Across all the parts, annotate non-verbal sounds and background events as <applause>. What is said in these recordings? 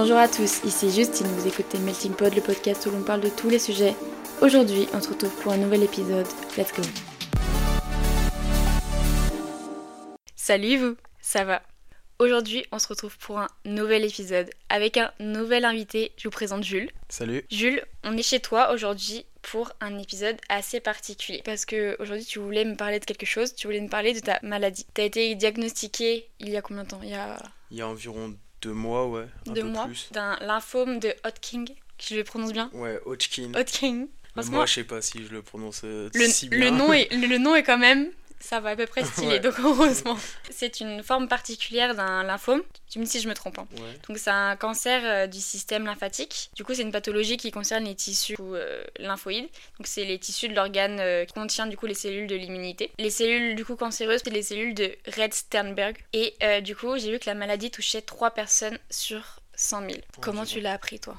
Bonjour à tous, ici Justine, vous écoutez Melting Pod, le podcast où l'on parle de tous les sujets. Aujourd'hui, on se retrouve pour un nouvel épisode. Let's go Salut vous, ça va? Aujourd'hui, on se retrouve pour un nouvel épisode avec un nouvel invité. Je vous présente Jules. Salut. Jules, on est chez toi aujourd'hui pour un épisode assez particulier parce que aujourd'hui tu voulais me parler de quelque chose, tu voulais me parler de ta maladie. Tu as été diagnostiqué il y a combien de temps? Il y a Il y a environ deux mois, ouais. Un deux peu mois d'un lymphome de Hodgkin, je le prononce bien Ouais, Hodgkin. Hodgkin. Franchement, Moi, je sais pas si je le prononce euh, le, si bien. le nom est, <laughs> le nom est quand même, ça va à peu près <laughs> stylé, Ouais. donc heureusement. C'est une forme particulière d'un lymphome, tu me dis si je me trompe. hein. Ouais. Donc c'est un cancer euh, du système lymphatique. Du coup, c'est une pathologie qui concerne les tissus euh, lymphoïdes. Donc c'est les tissus de l'organe euh, qui contient du coup les cellules de l'immunité. Les cellules du coup cancéreuses, c'est les cellules de Red Sternberg. Et euh, du coup, j'ai vu que la maladie touchait 3 personnes sur 100 000. Comment tu l'as appris toi?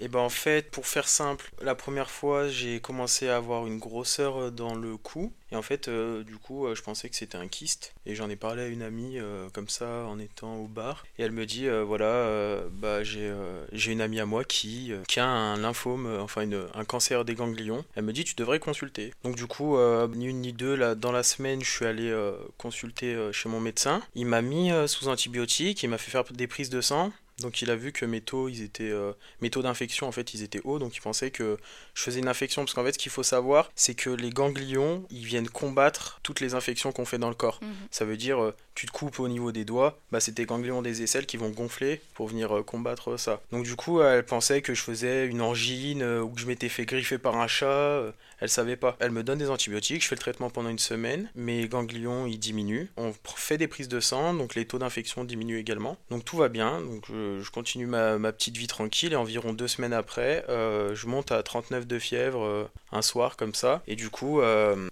Et ben en fait, pour faire simple, la première fois, j'ai commencé à avoir une grosseur euh, dans le cou. Et en fait, euh, du coup, euh, je pensais que c'était un kyste. Et j'en ai parlé à une amie comme ça en étant au bar. Et elle me dit, voilà, bah j'ai j'ai une amie à moi qui, qui a un lymphome, enfin une- un cancer des ganglions. Elle me dit, tu devrais consulter. Donc du coup, ni une ni deux, là, dans la semaine, je suis allé consulter chez mon médecin. Il m'a mis sous antibiotiques, il m'a fait faire des prises de sang. Donc il a vu que mes taux, ils étaient, euh, mes taux d'infection en fait, ils étaient hauts, donc il pensait que je faisais une infection. Parce qu'en fait, ce qu'il faut savoir, c'est que les ganglions, ils viennent combattre toutes les infections qu'on fait dans le corps. Mhm. Ça veut dire, euh, tu te coupes au niveau des doigts, bah c'est tes ganglions des aisselles qui vont gonfler pour venir euh, combattre ça. Donc du coup, elle pensait que je faisais une angine euh, ou que je m'étais fait griffer par un chat. euh, elle savait pas. Elle me donne des antibiotiques, je fais le traitement pendant une semaine, mes ganglions ils diminuent. On fait des prises de sang, donc les taux d'infection diminuent également. Donc tout va bien, donc je, continue ma, petite vie tranquille et environ deux semaines après, je monte à 39 de fièvre un soir comme ça. Et du coup,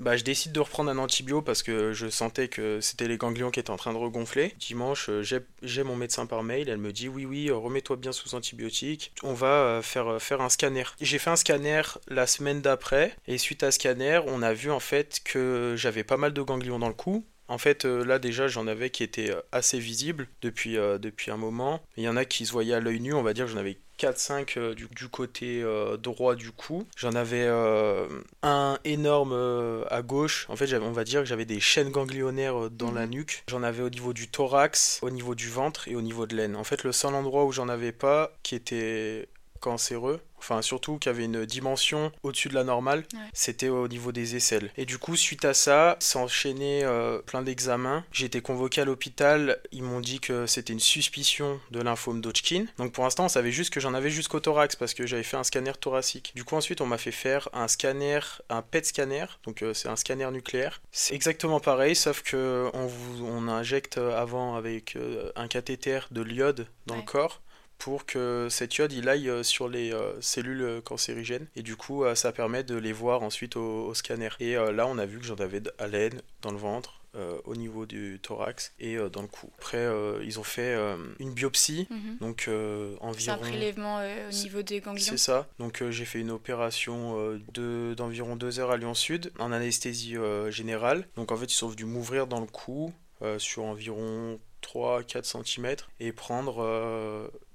bah, je décide de reprendre un antibio parce que je sentais que c'était les ganglions qui étaient en train de regonfler. Dimanche, euh, j'ai mon médecin par mail, elle me dit oui oui, euh, remets-toi bien sous antibiotiques, on va euh, faire, faire un scanner. J'ai fait un scanner la semaine d'après et suite à ce scanner, on a vu en fait que j'avais pas mal de ganglions dans le cou. En fait, euh, là déjà, j'en avais qui étaient euh, assez visibles depuis, euh, depuis un moment. Il y en a qui se voyaient à l'œil nu, on va dire que j'en avais 4-5 euh, du, du côté euh, droit du cou. J'en avais euh, un énorme à gauche. En fait, on va dire que j'avais des chaînes ganglionnaires dans la nuque. J'en avais au niveau du thorax, au niveau du ventre et au niveau de l'aine. En fait, le seul endroit où j'en avais pas, qui était cancéreux, enfin surtout qui avait une dimension au-dessus de la normale, Ouais. c'était au niveau des aisselles. Et du coup, suite à ça, enchaîné euh, plein d'examens. J'ai été convoqué à l'hôpital, ils m'ont dit que c'était une suspicion de lymphome d'Hodgkin. Donc pour l'instant, on savait juste que j'en avais jusqu'au thorax parce que j'avais fait un scanner thoracique. Du coup, ensuite, on m'a fait faire un scanner, un PET scanner, donc euh, c'est un scanner nucléaire. C'est exactement pareil, sauf que on vous on injecte avant avec euh, un cathéter de l'iode dans Ouais. le corps pour que cet iode il aille euh, sur les euh, cellules euh, cancérigènes et du coup ça permet de les voir ensuite au, au scanner et là on a vu que j'en avais à l'aine dans le ventre euh, au niveau du thorax et euh, dans le cou après euh, ils ont fait une biopsie Mhm. donc C'est un environ prélèvement au niveau des ganglions. c'est ça. Donc j'ai fait une opération euh, de- d'environ deux heures à Lyon Sud en anesthésie générale. Donc en fait ils ont dû m'ouvrir dans le cou sur environ 3-4 cm et prendre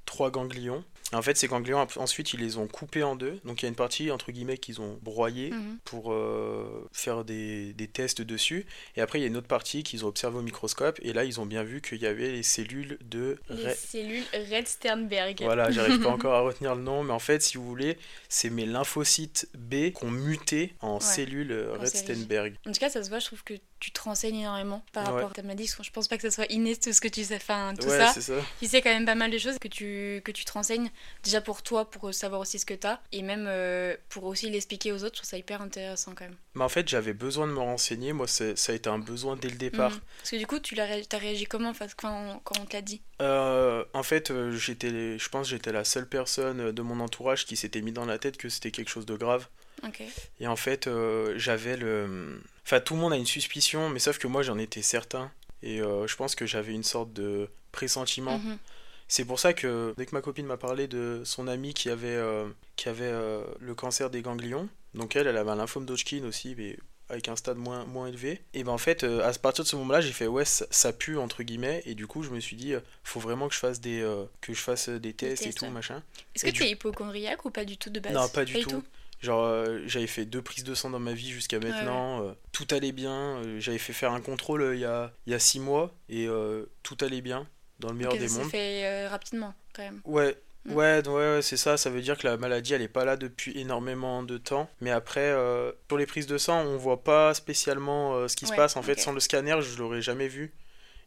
trois ganglions. En fait ces ganglions ensuite ils les ont coupés en deux. Donc il y a une partie entre guillemets qu'ils ont broyée Mhm. pour euh, faire des, des tests dessus. Et après il y a une autre partie qu'ils ont observé au microscope et là ils ont bien vu qu'il y avait les cellules de... Les Re- cellules Red Sternberg. voilà, j'arrive pas <laughs> encore à retenir le nom, mais en fait, si vous voulez, c'est mes lymphocytes B qui ont muté en Ouais, cellules euh, en Redstenberg. En tout cas, ça se voit, je trouve que tu te renseignes énormément par Ouais. rapport à ta maladie. Je pense pas que ça soit inné tout ce que tu sais, enfin tout ouais, ça. Tu sais quand même pas mal de choses que tu, que tu te renseignes déjà pour toi, pour savoir aussi ce que t'as, et même euh, pour aussi l'expliquer aux autres. Je trouve ça hyper intéressant quand même. Mais en fait, j'avais besoin de me renseigner. Moi, ça a été un besoin dès le départ. Mhm. Parce que du coup, tu ré- t'as réagi comment face- quand, on- on te l'a dit? Euh, en fait, euh, j'étais, je pense que j'étais la seule personne de mon entourage qui s'était mis dans la tête que c'était quelque chose de grave. Et en fait, euh, j'avais le. Enfin, tout le monde a une suspicion, mais sauf que moi, j'en étais certain. Et euh, je pense que j'avais une sorte de pressentiment. Mhm. C'est pour ça que dès que ma copine m'a parlé de son amie qui avait, euh, qui avait le cancer des ganglions, donc elle, elle avait un lymphome d'Hodgkin aussi, mais avec un stade moins, moins élevé. Et ben en fait, à partir de ce moment-là, j'ai fait ouais, ça, pue entre guillemets. Et du coup, je me suis dit, faut vraiment que je fasse des, que je fasse des tests et tests, tout ouais. machin. Est-ce que tu es hypochondriaque ou pas du tout de base? Non, pas du tout. Genre, euh, j'avais fait deux prises de sang dans ma vie jusqu'à maintenant. euh, tout allait bien. euh, j'avais fait faire un contrôle il y, a, y a six mois et tout allait bien dans le meilleur des mondes. fait rapidement quand même. Ouais, Mm. ouais, ouais, ouais, c'est ça. Ça veut dire que la maladie, elle est pas là depuis énormément de temps. Mais après, sur les prises de sang, on voit pas spécialement ce qui se passe. En fait, sans le scanner, je l'aurais jamais vu.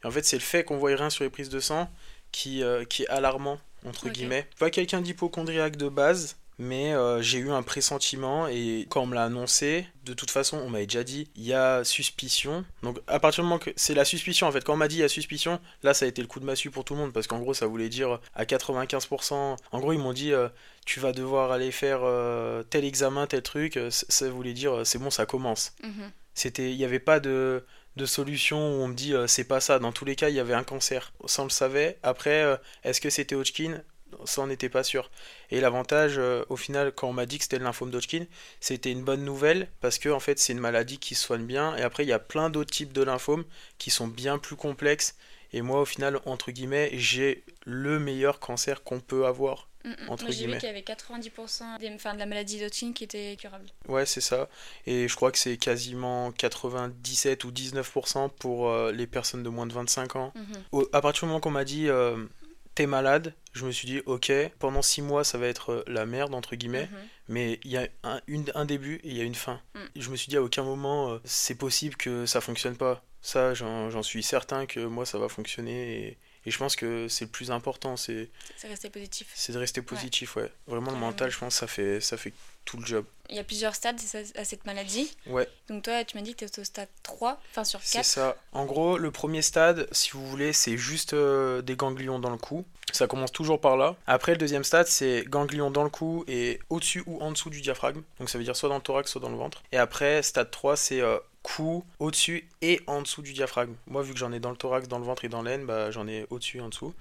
Et en fait, c'est le fait qu'on voit rien sur les prises de sang qui, qui est alarmant, entre guillemets. Pas quelqu'un d'hypochondriaque de base. Mais euh, j'ai eu un pressentiment et quand on me l'a annoncé, de toute façon, on m'avait déjà dit il y a suspicion. Donc à partir du moment que c'est la suspicion en fait, quand on m'a dit il y a suspicion, là ça a été le coup de massue pour tout le monde parce qu'en gros ça voulait dire à 95%. En gros ils m'ont dit euh, tu vas devoir aller faire euh, tel examen, tel truc. Ça voulait dire c'est bon ça commence. Mhm. C'était, il n'y avait pas de, de solution où on me dit euh, c'est pas ça. Dans tous les cas, il y avait un cancer. Ça, on le savait. Après, euh, est-ce que c'était Hodgkin? Ça, on n'était pas sûr. Et l'avantage, euh, au final, quand on m'a dit que c'était le lymphome d'Hodgkin, c'était une bonne nouvelle parce que, en fait, c'est une maladie qui se soigne bien. Et après, il y a plein d'autres types de lymphomes qui sont bien plus complexes. Et moi, au final, entre guillemets, j'ai le meilleur cancer qu'on peut avoir. Mhm. Entre Moi j'ai vu qu'il y avait 90% des, enfin, de la maladie d'Hodgkin qui était curable. Ouais, c'est ça. Et je crois que c'est quasiment 97 ou 19% pour euh, les personnes de moins de 25 ans. Mhm. Au- à partir du moment qu'on m'a dit euh, t'es malade, je me suis dit ok, pendant 6 mois ça va être euh, la merde entre guillemets, Mhm. mais il y a un, une- un début et il y a une fin. Mm. Je me suis dit à aucun moment euh, c'est possible que ça fonctionne pas. Ça, j'en suis certain que moi ça va fonctionner et, et je pense que c'est le plus important, c'est resté positif. c'est de rester positif, ouais. Vraiment le mental, je pense, ça fait, ça fait tout le job. Il y a plusieurs stades à cette maladie. Ouais. Donc toi tu m'as dit que tu au stade 3, enfin sur C'est 4. ça. En gros, le premier stade, si vous voulez, c'est juste euh, des ganglions dans le cou. Ça commence toujours par là. Après, le deuxième stade, c'est ganglions dans le cou et au-dessus ou en dessous du diaphragme. Donc ça veut dire soit dans le thorax, soit dans le ventre. Et après, stade 3, c'est euh, cou, au-dessus et en dessous du diaphragme. Moi, vu que j'en ai dans le thorax, dans le ventre et dans l'aine, bah, j'en ai au-dessus et en dessous.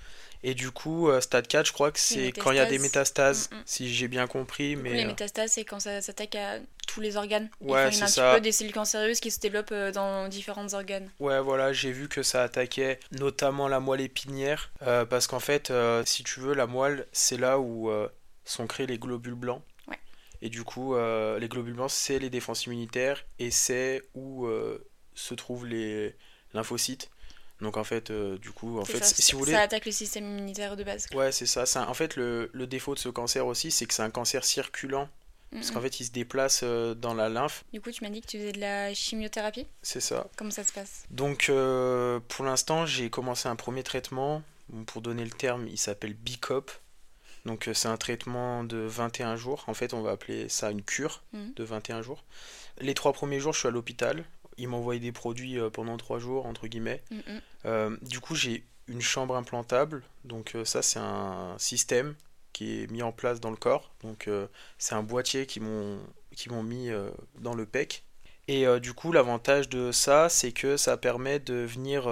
Et du coup, euh, stade 4, je crois que c'est quand il y a des métastases, Mm, mm. si j'ai bien compris. Du coup, mais les euh, métastases, c'est quand ça s'attaque à tous les organes. Ouais, enfin, il y a un petit peu des cellules cancéreuses qui se développent euh, dans différents organes. Ouais, voilà, j'ai vu que ça attaquait notamment la moelle épinière, euh, parce qu'en fait, euh, si tu veux, la moelle, c'est là où euh, sont créés les globules blancs. Ouais. Et du coup, les globules blancs, c'est les défenses immunitaires, et c'est où se trouvent les lymphocytes. Donc en fait, euh, du coup, en fait, ça, si vous voulez... ça attaque le système immunitaire de base. Ouais, c'est ça. un- En fait, le, le défaut de ce cancer aussi, c'est que c'est un cancer circulant, parce qu'en fait, il se déplace euh, dans la lymphe, Du coup, tu m'as dit que tu faisais de la chimiothérapie? c'est ça. Comment ça se passe? Donc euh, pour l'instant, j'ai commencé un premier traitement. Pour donner le terme, il s'appelle BICOP. Donc c'est un traitement de 21 jours. En fait, on va appeler ça une cure Mhm. de 21 jours. Les trois premiers jours, je suis à l'hôpital. Ils m'envoient des produits euh, pendant trois jours, entre guillemets. Mhm. Euh, du coup, j'ai une chambre implantable. Donc euh, ça, c'est un système qui est mis en place dans le corps. Donc euh, c'est un boîtier qui m'ont mis euh, dans le pec. Et du coup, l'avantage de ça, c'est que ça permet de venir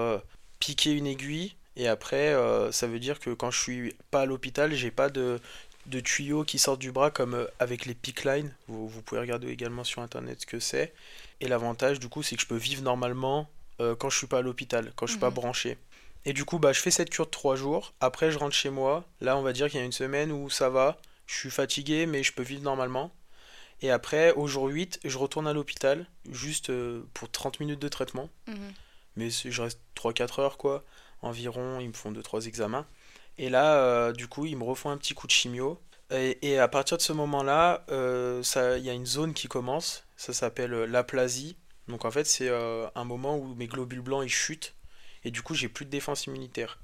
piquer une aiguille. Et après, ça veut dire que quand je suis pas à l'hôpital, j'ai pas de, de tuyaux qui sortent du bras comme avec les pick line. Vous, vous pouvez regarder également sur internet ce que c'est. Et l'avantage, du coup, c'est que je peux vivre normalement euh, quand je suis pas à l'hôpital, quand je suis pas Mhm. branché. Et du coup, bah, je fais cette cure de 3 jours. Après, je rentre chez moi. Là, on va dire qu'il y a une semaine où ça va. Je suis fatigué, mais je peux vivre normalement. Et après, au jour 8, je retourne à l'hôpital, juste euh, pour 30 minutes de traitement. Mhm. Mais je reste 3-4 heures, quoi. Environ, ils me font 2-3 examens. Et là, euh, du coup, ils me refont un petit coup de chimio. Et, et à partir de ce moment-là, euh, il y a une zone qui commence. Ça s'appelle euh, l'aplasie. Donc en fait, c'est euh, un moment où mes globules blancs ils chutent. Et du coup, j'ai plus de défense immunitaire.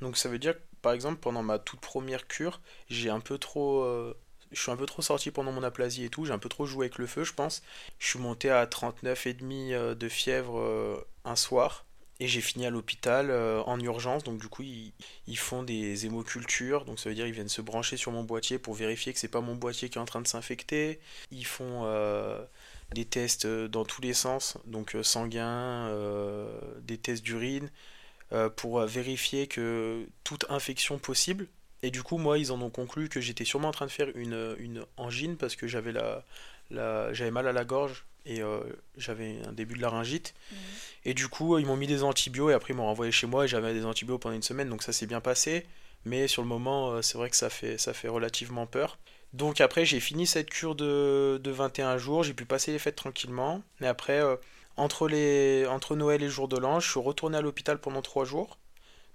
Donc ça veut dire que, par exemple, pendant ma toute première cure, j'ai un peu trop. euh, je suis un peu trop sorti pendant mon aplasie et tout. J'ai un peu trop joué avec le feu, je pense. Je suis monté à 39,5 euh, de fièvre un soir. Et j'ai fini à l'hôpital en urgence. Donc du coup, ils, ils font des hémocultures. Donc ça veut dire ils viennent se brancher sur mon boîtier pour vérifier que c'est pas mon boîtier qui est en train de s'infecter. Ils font des tests euh, dans tous les sens, donc euh, sanguins, euh, des tests d'urine, pour vérifier que toute infection possible. Et du coup, moi, ils en ont conclu que j'étais sûrement en train de faire une, une angine parce que j'avais la, la, j'avais mal à la gorge et euh, j'avais un début de laryngite. Mhm. Et du coup, ils m'ont mis des antibiotiques et après ils m'ont renvoyé chez moi et j'avais des antibiotiques pendant une semaine, donc ça s'est bien passé. Mais sur le moment, euh, c'est vrai que ça fait, ça fait relativement peur. Donc après, j'ai fini cette cure de, de 21 jours, j'ai pu passer les fêtes tranquillement. Et après, euh, entre, les, entre Noël et le jour de l'an, je suis retourné à l'hôpital pendant 3 jours.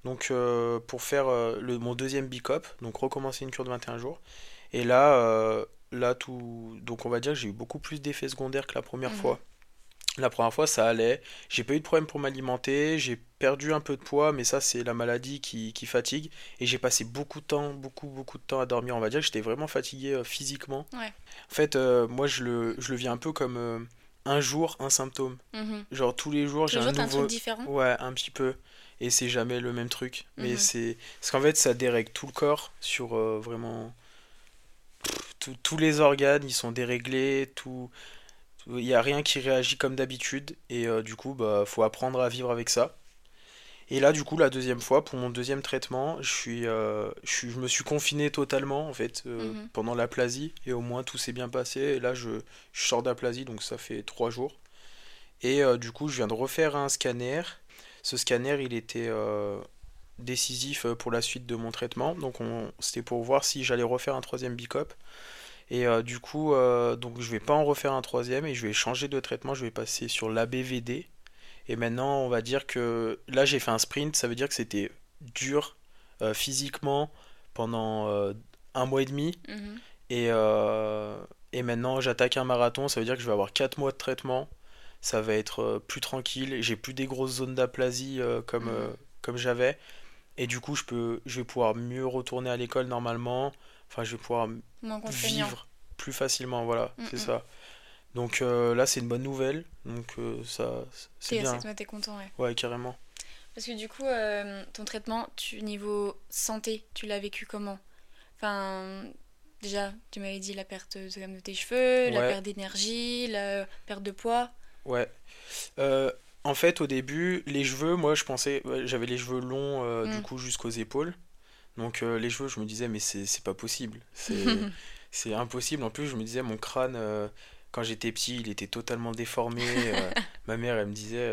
Donc euh, pour faire euh, le, mon deuxième bicop, donc recommencer une cure de 21 jours. Et là, là tout, donc on va dire que j'ai eu beaucoup plus d'effets secondaires que la première Mhm. fois. La première fois, ça allait. J'ai pas eu de problème pour m'alimenter. J'ai perdu un peu de poids, mais ça, c'est la maladie qui, qui fatigue. Et j'ai passé beaucoup de temps, beaucoup, beaucoup de temps à dormir. On va dire que j'étais vraiment fatigué euh, physiquement. Ouais. En fait, euh, moi, je le, je le vis un peu comme euh, un jour, un symptôme. Mhm. Genre, tous les jours, j'ai un t'as un nouveau. truc différent? Ouais, un petit peu. Et c'est jamais le même truc. Mais Mhm. c'est. Parce qu'en fait, ça dérègle tout le corps sur vraiment. Pff, tout- tous les organes, ils sont déréglés. Tout. Il n'y a rien qui réagit comme d'habitude. Et euh, du coup, bah, faut apprendre à vivre avec ça. Et là, du coup, la deuxième fois, pour mon deuxième traitement, je suis, euh, je suis, je me suis confiné totalement, en fait, euh, Mhm. pendant l'aplasie. Et au moins, tout s'est bien passé. Et là, je, je sors d'aplasie, donc ça fait trois jours. Et du coup, je viens de refaire un scanner. Ce scanner, il était décisif pour la suite de mon traitement. Donc, on, c'était pour voir si j'allais refaire un troisième bicop. Et euh, du coup, euh, donc je vais pas en refaire un troisième et je vais changer de traitement. Je vais passer sur l'ABVD. Et maintenant, on va dire que là, j'ai fait un sprint. Ça veut dire que c'était dur euh, physiquement pendant euh, un mois et demi. Mhm. Et, et maintenant, j'attaque un marathon. Ça veut dire que je vais avoir 4 mois de traitement. Ça va être plus tranquille. J'ai plus des grosses zones d'aplasie comme, Mhm. comme j'avais. Et du coup, je peux, je vais pouvoir mieux retourner à l'école normalement. Enfin, je vais pouvoir vivre plus facilement. Voilà, Mm, c'est mm. ça. Donc euh, là, c'est une bonne nouvelle. Donc euh, ça, c'est bien. ouais, t'es content, ouais. Ouais, carrément. Parce que du coup, euh, ton traitement, tu, niveau santé, tu l'as vécu comment? Enfin, déjà, tu m'avais dit la perte de, de tes cheveux, la perte d'énergie, la perte de poids. Ouais. En fait, au début, les cheveux, moi, je pensais, j'avais les cheveux longs, du Mm. coup, jusqu'aux épaules. Donc, euh, les cheveux, je me disais, mais c'est pas possible. <laughs> C'est impossible. En plus, je me disais, mon crâne, euh, quand j'étais petit, il était totalement déformé. euh, <laughs> ma mère, elle me disait,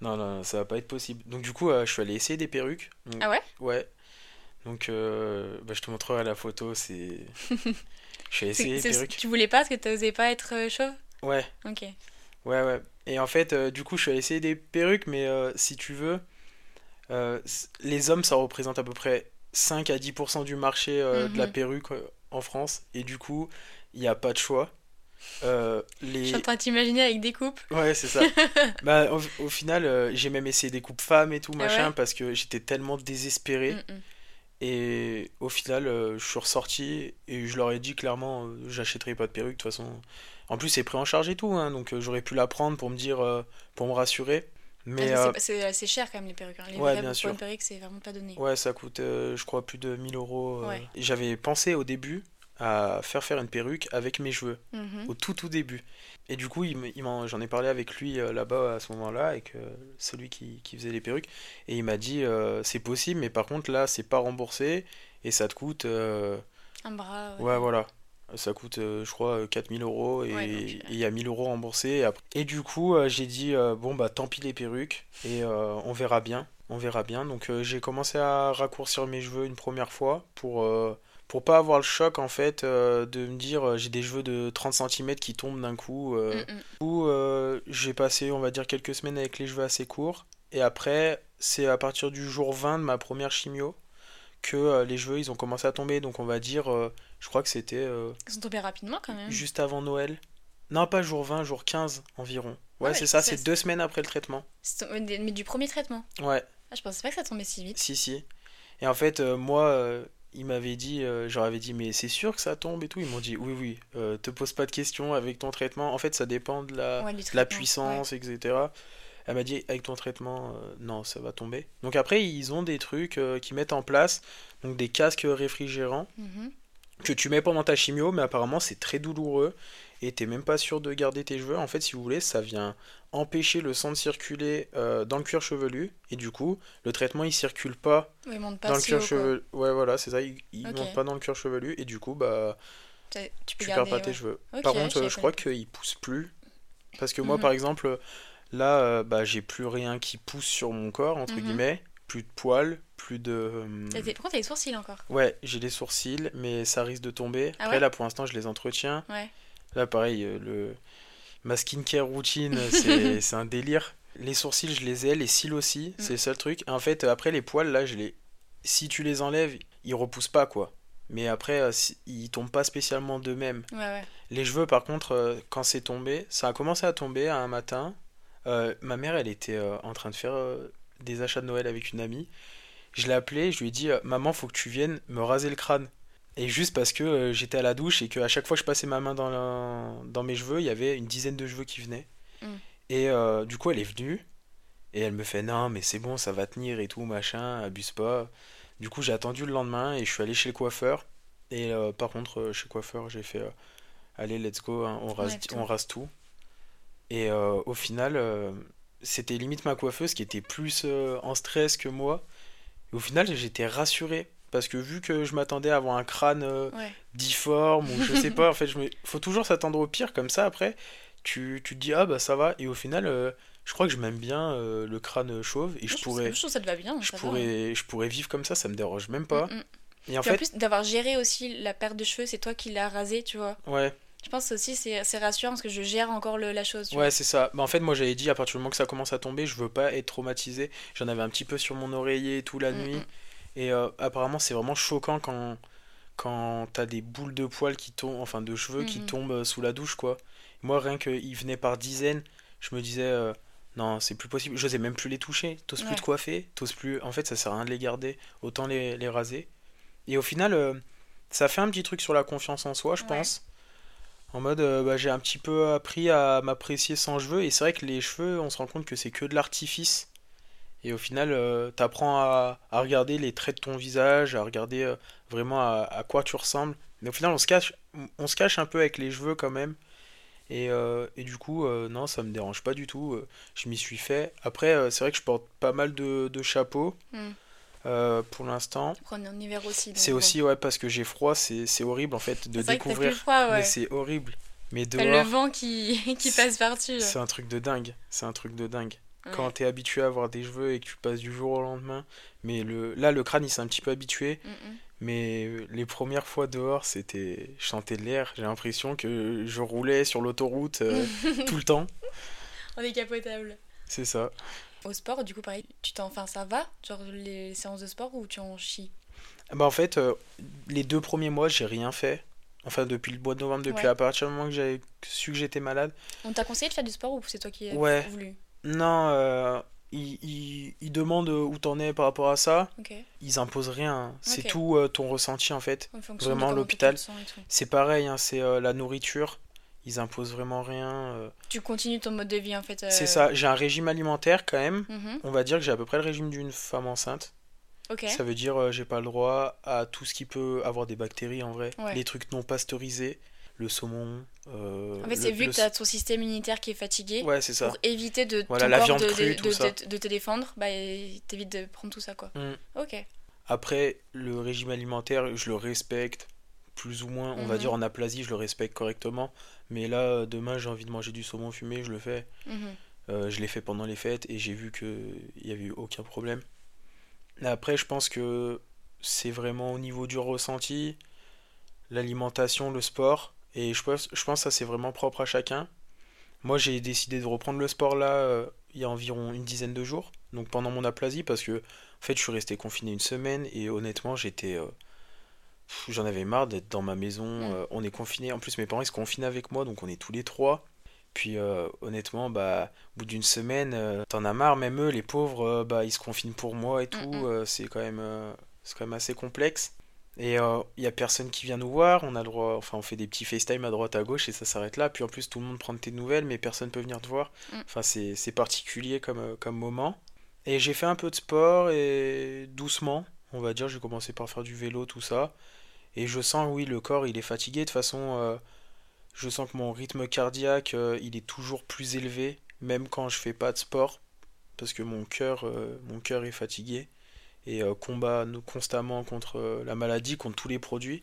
non, non, ça va pas être possible. Donc, du coup, je suis allé essayer des perruques. Donc, Ah ouais? Ouais. Donc, bah, je te montrerai la photo. C'est. Je suis allé essayer des perruques. Tu voulais pas parce que t'osais pas être chauve? Ouais. Ok. Ouais, ouais. Et en fait, du coup, je suis allé essayer des perruques, mais si tu veux, les hommes, ça représente à peu près 5 à 10% du marché euh, de la Mhm. perruque euh, en France. Et du coup, il n'y a pas de choix. Euh, Je les... suis en train de t'imaginer avec des coupes. Ouais, c'est ça. <laughs> bah, au, au final, j'ai même essayé des coupes femmes et tout, Ah machin, ouais parce que j'étais tellement désespéré. Mm, mm. Et au final, je suis ressorti et je leur ai dit clairement, j'achèterai pas de perruque de toute façon. En plus, c'est pris en charge et tout, hein, donc j'aurais pu la prendre pour me dire, pour me rassurer. Mais euh, c'est- assez cher quand même les perruques. hein. Les Ouais, bien bonnes sûr. perruques, c'est vraiment pas donné. ouais, ça coûte, euh, je crois, plus de 1000 euros. euh. Ouais. J'avais pensé au début à faire faire une perruque avec mes cheveux, Mhm. au tout tout début. Et du coup, il j'en ai parlé avec lui là-bas à ce moment-là, avec euh, celui qui, qui faisait les perruques. Et il m'a dit, c'est possible, mais par contre, là, c'est pas remboursé et ça te coûte. Un bras. Ouais, voilà. Ça coûte, euh, je crois, euh, 4000 euros et Ouais, donc, et euh. il y a 1000 euros remboursés. Et, après- et du coup, euh, j'ai dit, euh, bon, bah tant pis les perruques et euh, on verra bien. On verra bien. Donc, euh, j'ai commencé à raccourcir mes cheveux une première fois pour, euh, pour pas avoir le choc, en fait, euh, de me dire, euh, j'ai des cheveux de 30 cm qui tombent d'un coup. euh. Mm, mm. Euh, j'ai passé, on va dire, quelques semaines avec les cheveux assez courts. Et après, c'est à partir du jour 20 de ma première chimio que euh, les cheveux, ils ont commencé à tomber. Donc, on va dire, euh, je crois que c'était euh, Ils sont tombés rapidement quand même. juste avant Noël. Non, pas jour 20, jour 15 environ. Ouais, ouais, c'est ça, c'est- deux semaines après le traitement. Mais du premier traitement. Ouais, Ah, je pensais pas que ça tombait si vite. si, si. Et en fait, euh, moi, euh, ils m'avaient dit, euh, je leur avais dit, mais c'est sûr que ça tombe et tout. Ils m'ont dit, oui, oui, euh, te pose pas de questions avec ton traitement. En fait, ça dépend de la, Ouais, du de la traitement, puissance, etc. Elle m'a dit, avec ton traitement, euh, non, ça va tomber. Donc après, ils ont des trucs qu'ils mettent en place, donc des casques réfrigérants Mhm. Que tu mets pendant ta chimio, mais apparemment c'est très douloureux et t'es même pas sûr de garder tes cheveux. En fait, si vous voulez, ça vient empêcher le sang de circuler euh, dans le cuir chevelu et du coup, le traitement il circule pas dans le cuir chevelu. Ouais, voilà, c'est ça, il, monte pas dans le cuir chevelu et du coup, bah Tu peux tu perds pas tes cheveux. Par contre, je euh, je crois qu'ils poussent plus. Parce que moi, Mhm. par exemple, là, euh, bah, j'ai plus rien qui pousse sur mon corps, entre Mhm. guillemets. Plus de poils, plus de. euh, Pourquoi t'as les sourcils encore? Ouais, j'ai les sourcils, mais ça risque de tomber. Ah Après, ouais là, pour l'instant, je les entretiens. Ouais. Là, pareil, euh, le... ma skincare routine, <laughs> <laughs> c'est un délire. Les sourcils, je les ai, les cils aussi, Mm. c'est le seul truc. En fait, après, les poils, là, je les... si tu les enlèves, ils repoussent pas, quoi. Mais après, euh, ils tombent pas spécialement d'eux-mêmes. Ouais, ouais. Les cheveux, par contre, quand c'est tombé, ça a commencé à tomber un matin. Euh, ma mère, elle était euh, en train de faire euh, des achats de Noël avec une amie. Je l'ai appelée, je lui ai dit euh, Maman, faut que tu viennes me raser le crâne. Et juste parce que euh, j'étais à la douche et qu'à chaque fois que je passais ma main dans, la- dans mes cheveux, il y avait une dizaine de cheveux qui venaient. Mm. Et euh, du coup, elle est venue et elle me fait Non, mais c'est bon, ça va tenir et tout, machin, abuse pas. Du coup, j'ai attendu le lendemain et je suis allé chez le coiffeur. Et euh, par contre, chez le coiffeur, j'ai fait Allez, let's go, hein, on, rase, Ouais, on rase tout. Et au final, c'était limite ma coiffeuse qui était plus euh, en stress que moi. Et au final, j'étais rassuré. Parce que vu que je m'attendais à avoir un crâne euh, Ouais. difforme ou je sais <laughs> pas, en fait, je me... faut toujours s'attendre au pire. Comme ça, après, tu, tu te dis, ah bah ça va. Et au final, euh, je crois que je m'aime bien le crâne chauve. Et Moi, je trouve pourrais, ça- je trouve que ça te va bien. je ça va, pourrais, je pourrais vivre comme ça, ça me dérange même pas. Mm, mm. Et en fait, plus, d'avoir géré aussi la perte de cheveux, c'est toi qui l'as rasé, tu vois. ouais. Je pense aussi c'est c'est rassurant parce que je gère encore le- la chose. Tu Ouais, c'est ça. Bah, en fait, moi, j'avais dit, à partir du moment que ça commence à tomber, je veux pas être traumatisé. J'en avais un petit peu sur mon oreiller et tout la Mm, nuit. mm. Et euh, apparemment, c'est vraiment choquant quand, quand t'as des boules de poils qui tombent, enfin de cheveux qui Mhm. tombent euh, sous la douche, quoi. Moi, rien qu'ils venaient par dizaines, je me disais, euh, non, c'est plus possible. J'osais même plus les toucher. T'oses plus te coiffer, t'oses plus. En fait, ça sert à rien de les garder. Autant les, les raser. Et au final, euh, ça fait un petit truc sur la confiance en soi, je Ouais. pense. En mode, euh, bah, j'ai un petit peu appris à m'apprécier sans cheveux. Et c'est vrai que les cheveux, on se rend compte que c'est que de l'artifice. Et au final, euh, t'apprends à, regarder les traits de ton visage, à regarder euh, vraiment à, quoi tu ressembles. Mais au final, on se cache, on se cache un peu avec les cheveux quand même. Et, et du coup, non, ça me dérange pas du tout. je m'y suis fait. Après, c'est vrai que je porte pas mal de, chapeaux Mm. Euh, pour l'instant. En hiver aussi. C'est aussi, ouais, parce que j'ai froid, c'est c'est horrible en fait de découvrir. froid, ouais. Mais c'est horrible. Mais T'as le dehors, vent qui, <laughs> qui passe par-dessus. c'est un truc de dingue. C'est un truc de dingue. Ouais. Quand t'es habitué à avoir des cheveux et que tu passes du jour au lendemain. Mais le, là, le crâne, il s'est un petit peu habitué. Mm, mm. Mais euh, les premières fois dehors, c'était. Je sentais de l'air. J'ai l'impression que je roulais sur l'autoroute euh, <laughs> tout le temps. On est capotable. C'est ça. Au sport, du coup, pareil, tu t'en. Enfin, ça va Genre les séances de sport ou tu en chies? Bah, en fait, euh, les deux premiers mois, j'ai rien fait. Enfin, depuis le mois de novembre, depuis Ouais. à partir du moment que j'avais su que j'étais malade. On t'a conseillé de faire du sport ou c'est toi qui as Ouais. voulu? Non, euh, ils, ils- ils demandent où t'en es par rapport à ça. Ils imposent rien. C'est tout euh, ton ressenti en fait. En Vraiment, l'hôpital. C'est pareil, hein, c'est la nourriture. Ils imposent vraiment rien. euh. Tu continues ton mode de vie en fait. euh, C'est ça. J'ai un régime alimentaire quand même. mhm, On va dire que j'ai à peu près le régime d'une femme enceinte. Ok. Ça veut dire euh, j'ai pas le droit à tout ce qui peut avoir des bactéries en vrai. Ouais. Les trucs non pasteurisés, le saumon. euh, En fait, le- c'est vu le- que tu as ton système immunitaire qui est fatigué. Ouais, c'est ça. Pour éviter de Voilà, ton la corps viande de, crue, de, tout de- ça. de- de te défendre, bah t'évites de prendre tout ça quoi. Mm. Ok. Après, le régime alimentaire, je le respecte plus ou moins. On va Mhm. dire en aplasie, je le respecte correctement. Mais là, euh, demain, j'ai envie de manger du saumon fumé, je le fais. Mhm. Euh, je l'ai fait pendant les fêtes et j'ai vu qu'il n'y avait eu aucun problème. Après, je pense que c'est vraiment au niveau du ressenti, l'alimentation, le sport. Et je pense, je pense que ça, c'est vraiment propre à chacun. Moi, j'ai décidé de reprendre le sport là, euh, il y a environ une dizaine de jours. Donc pendant mon aplasie, parce que en fait, je suis resté confiné une semaine et honnêtement, j'étais. euh, J'en avais marre d'être dans ma maison. Mm. euh, on est confiné. En plus, mes parents ils se confinent avec moi, donc on est tous les trois. Puis euh, honnêtement, bah, au bout d'une semaine, euh, t'en as marre. Même eux, les pauvres, bah, ils se confinent pour moi et tout. Mm, mm. c'est quand même, c'est quand même assez complexe. Et il y a personne qui vient nous voir. On a le droit, enfin, on fait des petits FaceTime à droite à gauche et ça s'arrête là. Puis en plus, tout le monde prend de tes nouvelles, mais personne peut venir te voir. Enfin, c'est c'est particulier comme, comme moment. Et j'ai fait un peu de sport et doucement, on va dire, j'ai commencé par faire du vélo, tout ça. Et je sens, oui, le corps, il est fatigué. De toute façon, euh, je sens que mon rythme cardiaque, euh, il est toujours plus élevé, même quand je fais pas de sport, parce que mon cœur, euh, mon cœur est fatigué et combat constamment contre la maladie, contre tous les produits.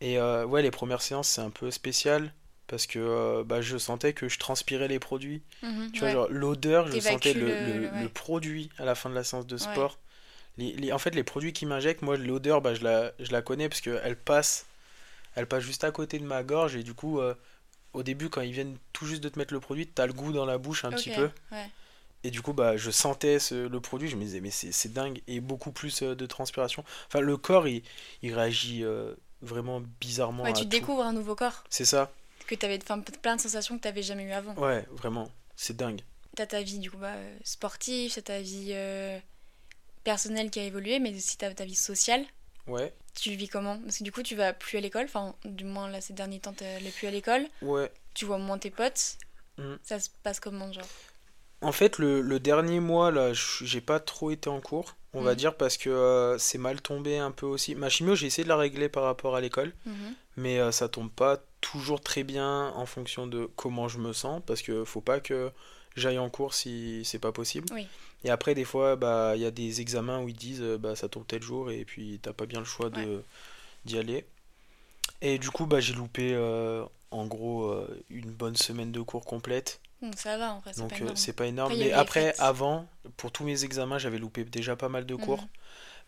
Et ouais, les premières séances, c'est un peu spécial. parce que euh, bah, je sentais que je transpirais les produits. Mhm, Tu vois, ouais. genre l'odeur, je sentais le, le- le- ouais. le produit à la fin de la séance de sport. Les, les- en fait, les produits qui m'injectent, moi, l'odeur, bah, je la, je la connais parce qu'elle passe, elle passe juste à côté de ma gorge et du coup, euh, au début, quand ils viennent tout juste de te mettre le produit, t'as le goût dans la bouche un petit peu. ouais. Et du coup, bah, je sentais ce- le produit, je me disais, mais c'est dingue, et beaucoup plus euh, de transpiration. Enfin, le corps, il, il réagit euh, vraiment bizarrement Ouais, à tu tout. découvres un nouveau corps C'est ça que t'avais plein de sensations que t'avais jamais eu avant. Ouais, vraiment, c'est dingue. T'as ta vie du coup bah, sportive, t'as ta vie euh, personnelle qui a évolué, mais aussi t'as ta vie sociale. Ouais, Tu vis comment? Parce que du coup, tu vas plus à l'école, enfin, du moins là ces derniers temps, t'allais plus à l'école. ouais. Tu vois moins tes potes. Mhm. Ça se passe comment, genre? En fait, le, le dernier mois, là, j'ai pas trop été en cours, on va Mhm. dire, parce que euh, c'est mal tombé un peu aussi. Ma chimio, j'ai essayé de la régler par rapport à l'école, Mhm. mais euh, ça tombe pas toujours très bien en fonction de comment je me sens, parce que faut pas que j'aille en cours si c'est pas possible. Oui. Et après, des fois, bah, il y a des examens où ils disent, euh, bah, ça tombe tel jour, et puis t'as pas bien le choix de d'y aller. Et du coup, bah, j'ai loupé, euh, en gros, euh, une bonne semaine de cours complète. Bon, ça va en vrai, c'est Donc pas énorme. c'est pas énorme. Après, il y Mais après, avant, pour tous mes examens, j'avais loupé déjà pas mal de cours. Mhm.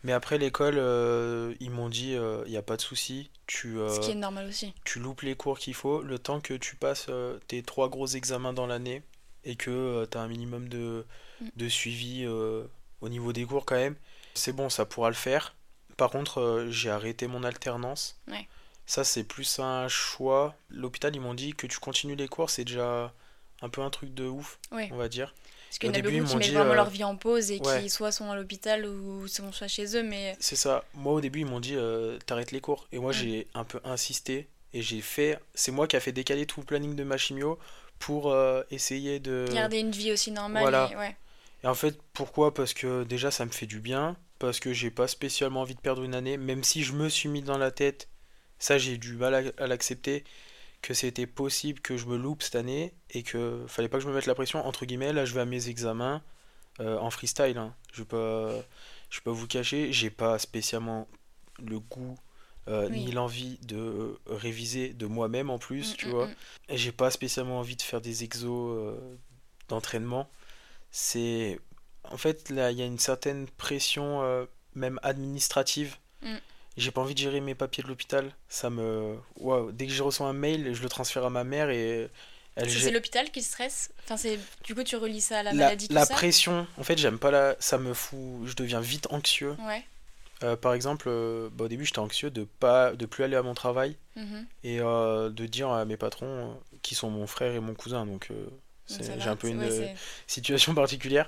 Mais après l'école, euh, ils m'ont dit, il n'y a pas de souci, tu, euh, Ce qui est normal aussi. tu loupes les cours qu'il faut, le temps que tu passes tes trois gros examens dans l'année et que tu as un minimum de, Mm. de suivi euh, au niveau des cours quand même. C'est bon, ça pourra le faire. Par contre, euh, j'ai arrêté mon alternance. Ouais. Ça, c'est plus un choix. L'hôpital, ils m'ont dit que tu continues les cours, c'est déjà un peu un truc de ouf, Ouais. on va dire. Parce qu'il y en a début, beaucoup qui mettent vraiment euh, leur vie en pause et ouais. qui soit sont à l'hôpital ou sont soit chez eux, mais C'est ça. Moi, au début, ils m'ont dit euh, t'arrêtes les cours. Et moi, Mm. j'ai un peu insisté. Et j'ai fait. C'est moi qui a fait décaler tout le planning de ma chimio pour euh, essayer de. garder une vie aussi normale. voilà. et- ouais. Et en fait, pourquoi? Parce que déjà, ça me fait du bien. Parce que j'ai pas spécialement envie de perdre une année. Même si je me suis mis dans la tête, ça, j'ai du mal à, à l'accepter, que c'était possible que je me loupe cette année. Et que fallait pas que je me mette la pression. Entre guillemets, là, je vais à mes examens euh, en freestyle. hein. Je pas, je vais pas vous cacher, j'ai pas spécialement le goût euh, Oui. ni l'envie de euh, réviser de moi-même en plus, Mm, tu mm, vois. mm. J'ai pas spécialement envie de faire des exos euh, d'entraînement. C'est en fait là, il y a une certaine pression euh, même administrative. J'ai pas envie de gérer mes papiers de l'hôpital. Ça me, waouh, dès que je reçois un mail, je le transfère à ma mère et C'est l'hôpital qui stresse. Enfin, du coup tu relis ça à la la, maladie tout la ça. pression, en fait, j'aime pas la. Ça me fout. Je deviens vite anxieux. Ouais. Euh, par exemple, euh, bah, au début, j'étais anxieux de pas, de plus aller à mon travail mhm. et euh, de dire à mes patrons, qui sont mon frère et mon cousin, donc j'ai un peu une ouais, situation <laughs> particulière,